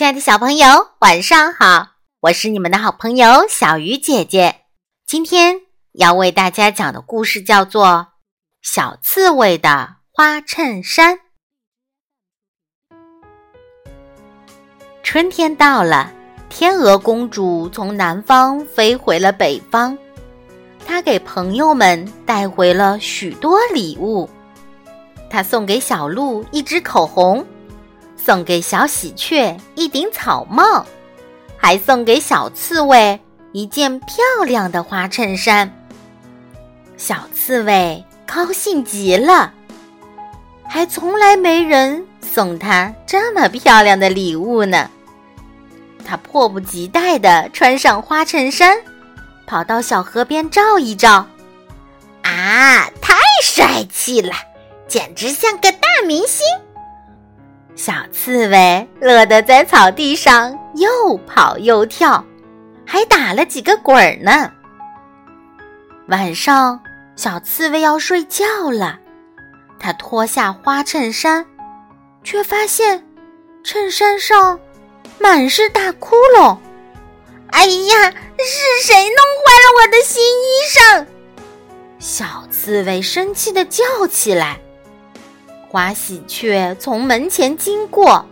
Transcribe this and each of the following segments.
亲爱的小朋友，晚上好！我是你们的好朋友小鱼姐姐。今天要为大家讲的故事叫做《小刺猬的花衬衫》。春天到了，天鹅公主从南方飞回了北方，她给朋友们带回了许多礼物。她送给小鹿一支口红。送给小喜鹊一顶草帽，还送给小刺猬一件漂亮的花衬衫。小刺猬高兴极了，还从来没人送他这么漂亮的礼物呢。他迫不及待地穿上花衬衫，跑到小河边照一照。啊，太帅气了，简直像个大明星！小刺猬乐得在草地上又跑又跳，还打了几个滚儿呢。晚上，小刺猬要睡觉了，它脱下花衬衫，却发现衬衫上满是大窟窿。哎呀，是谁弄坏了我的新衣裳？小刺猬生气地叫起来。花喜鹊从门前经过，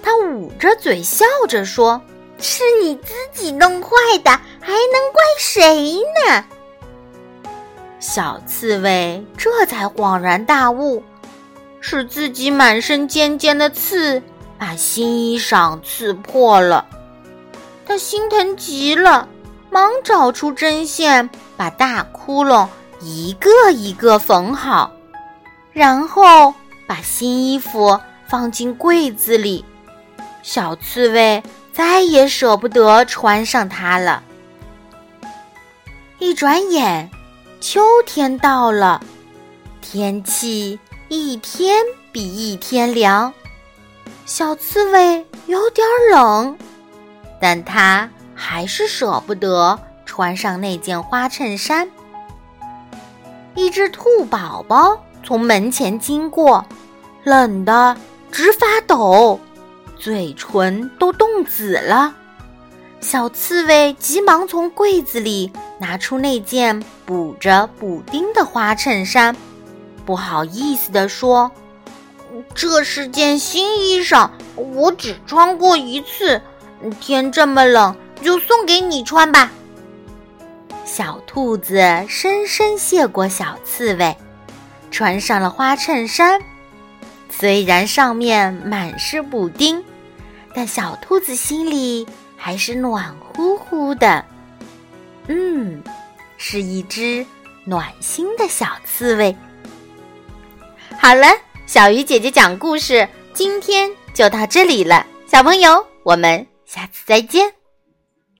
它捂着嘴笑着说：“是你自己弄坏的，还能怪谁呢？”小刺猬这才恍然大悟，是自己满身尖尖的刺把新衣裳刺破了。他心疼极了，忙找出针线，把大窟窿一个一个缝好。然后把新衣服放进柜子里，小刺猬再也舍不得穿上它了。一转眼，秋天到了，天气一天比一天凉，小刺猬有点冷，但它还是舍不得穿上那件花衬衫。一只兔宝宝。从门前经过，冷得直发抖，嘴唇都冻紫了。小刺猬急忙从柜子里拿出那件补着补丁的花衬衫，不好意思地说：“这是件新衣裳，我只穿过一次。天这么冷，就送给你穿吧。”小兔子深深谢过小刺猬。穿上了花衬衫，虽然上面满是补丁，但小兔子心里还是暖乎乎的。嗯，是一只暖心的小刺猬。好了，小鱼姐姐讲故事，今天就到这里了。小朋友，我们下次再见。